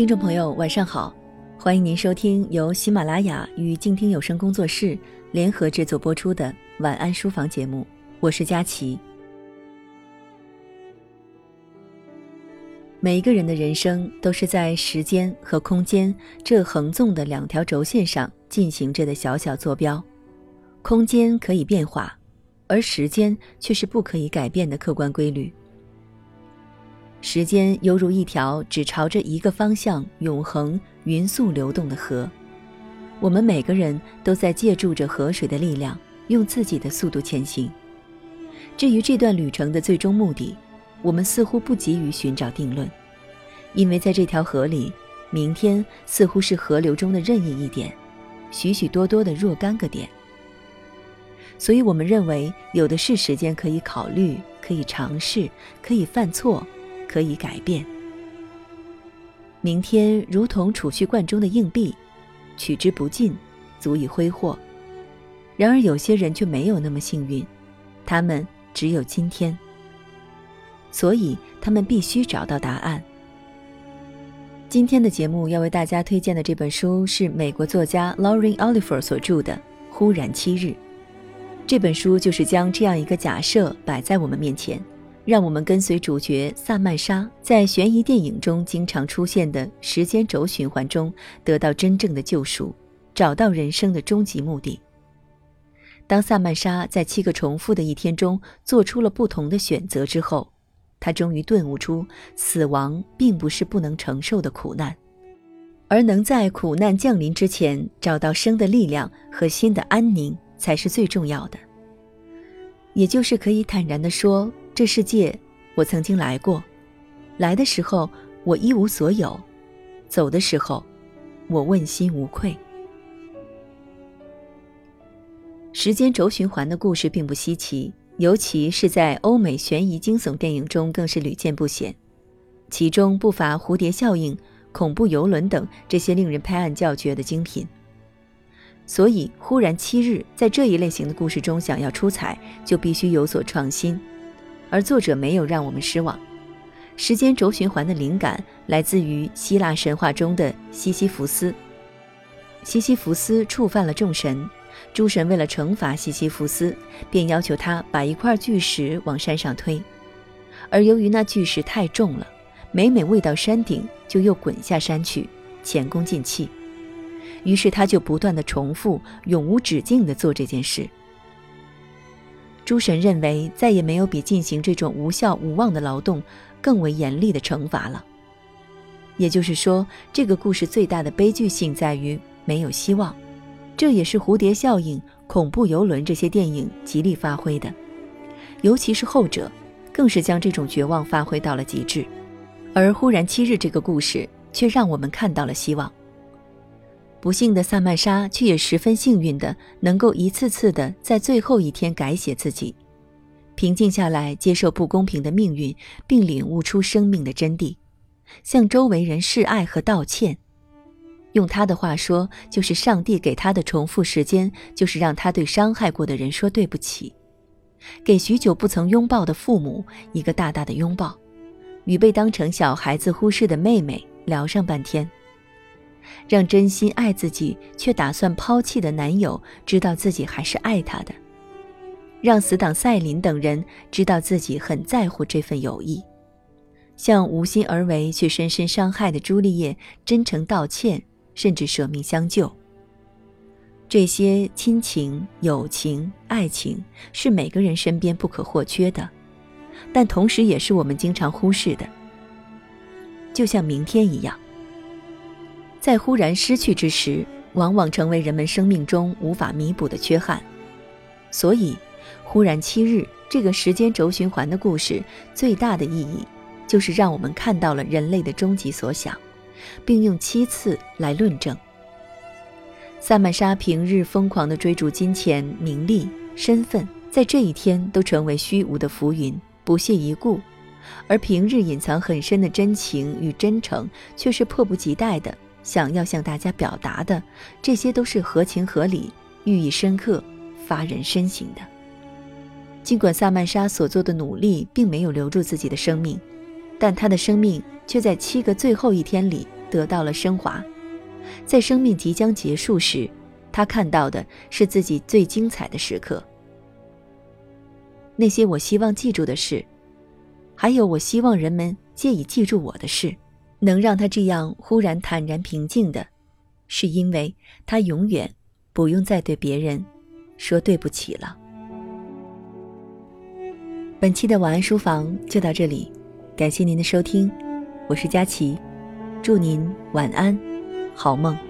听众朋友，晚上好，欢迎您收听由喜马拉雅与静听有声工作室联合制作播出的晚安书房节目，我是佳琪。每一个人的人生都是在时间和空间这横纵的两条轴线上进行着的小小坐标，空间可以变化，而时间却是不可以改变的客观规律。时间犹如一条只朝着一个方向永恒匀速流动的河，我们每个人都在借助着河水的力量，用自己的速度前行。至于这段旅程的最终目的，我们似乎不急于寻找定论，因为在这条河里，明天似乎是河流中的任意一点，许许多多的若干个点。所以我们认为，有的是时间可以考虑，可以尝试，可以犯错。可以改变。明天如同储蓄罐中的硬币，取之不尽，足以挥霍。然而有些人却没有那么幸运，他们只有今天。所以他们必须找到答案。今天的节目要为大家推荐的这本书是美国作家 Lauren Oliver 所著的《忽然七日》。这本书就是将这样一个假设摆在我们面前。让我们跟随主角萨曼莎在悬疑电影中经常出现的时间轴循环中得到真正的救赎，找到人生的终极目的。当萨曼莎在七个重复的一天中做出了不同的选择之后，她终于顿悟出，死亡并不是不能承受的苦难，而能在苦难降临之前找到生的力量和心的安宁才是最重要的。也就是可以坦然地说。这世界，我曾经来过。来的时候，我一无所有；走的时候，我问心无愧。时间轴循环的故事并不稀奇，尤其是在欧美悬疑惊悚电影中更是屡见不鲜。其中不乏蝴蝶效应、恐怖游轮等这些令人拍案叫绝的精品。所以，忽然七日在这一类型的故事中想要出彩，就必须有所创新。而作者没有让我们失望。时间轴循环的灵感来自于希腊神话中的西西弗斯。西西弗斯触犯了众神，诸神为了惩罚西西弗斯，便要求他把一块巨石往山上推。而由于那巨石太重了，每每未到山顶就又滚下山去，前功尽弃。于是他就不断的重复，永无止境的做这件事。诸神认为再也没有比进行这种无效无望的劳动更为严厉的惩罚了。也就是说，这个故事最大的悲剧性在于没有希望，这也是蝴蝶效应、恐怖游轮这些电影极力发挥的，尤其是后者，更是将这种绝望发挥到了极致。而忽然七日这个故事却让我们看到了希望。不幸的萨曼莎却也十分幸运的，能够一次次的在最后一天改写自己，平静下来，接受不公平的命运，并领悟出生命的真谛，向周围人示爱和道歉。用他的话说，就是上帝给他的重复时间，就是让他对伤害过的人说对不起，给许久不曾拥抱的父母一个大大的拥抱，与被当成小孩子忽视的妹妹聊上半天。让真心爱自己却打算抛弃的男友知道自己还是爱他的，让死党赛琳等人知道自己很在乎这份友谊，向无心而为却深深伤害的朱丽叶真诚道歉，甚至舍命相救。这些亲情、友情、爱情是每个人身边不可或缺的，但同时也是我们经常忽视的，就像明天一样。在忽然失去之时，往往成为人们生命中无法弥补的缺憾。所以，忽然七日这个时间轴循环的故事最大的意义，就是让我们看到了人类的终极所想，并用七次来论证。萨曼莎平日疯狂地追逐金钱、名利、身份，在这一天都成为虚无的浮云，不屑一顾；而平日隐藏很深的真情与真诚，却是迫不及待的。想要向大家表达的，这些都是合情合理、寓意深刻、发人深省的。尽管萨曼莎所做的努力并没有留住自己的生命，但她的生命却在七个最后一天里得到了升华。在生命即将结束时，他看到的是自己最精彩的时刻。那些我希望记住的事，还有我希望人们借以记住我的事，能让他这样忽然坦然平静的，是因为他永远不用再对别人说对不起了。本期的晚安书房就到这里，感谢您的收听，我是佳琪，祝您晚安，好梦。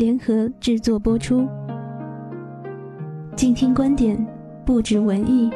联合制作播出。静听观点。不止文艺。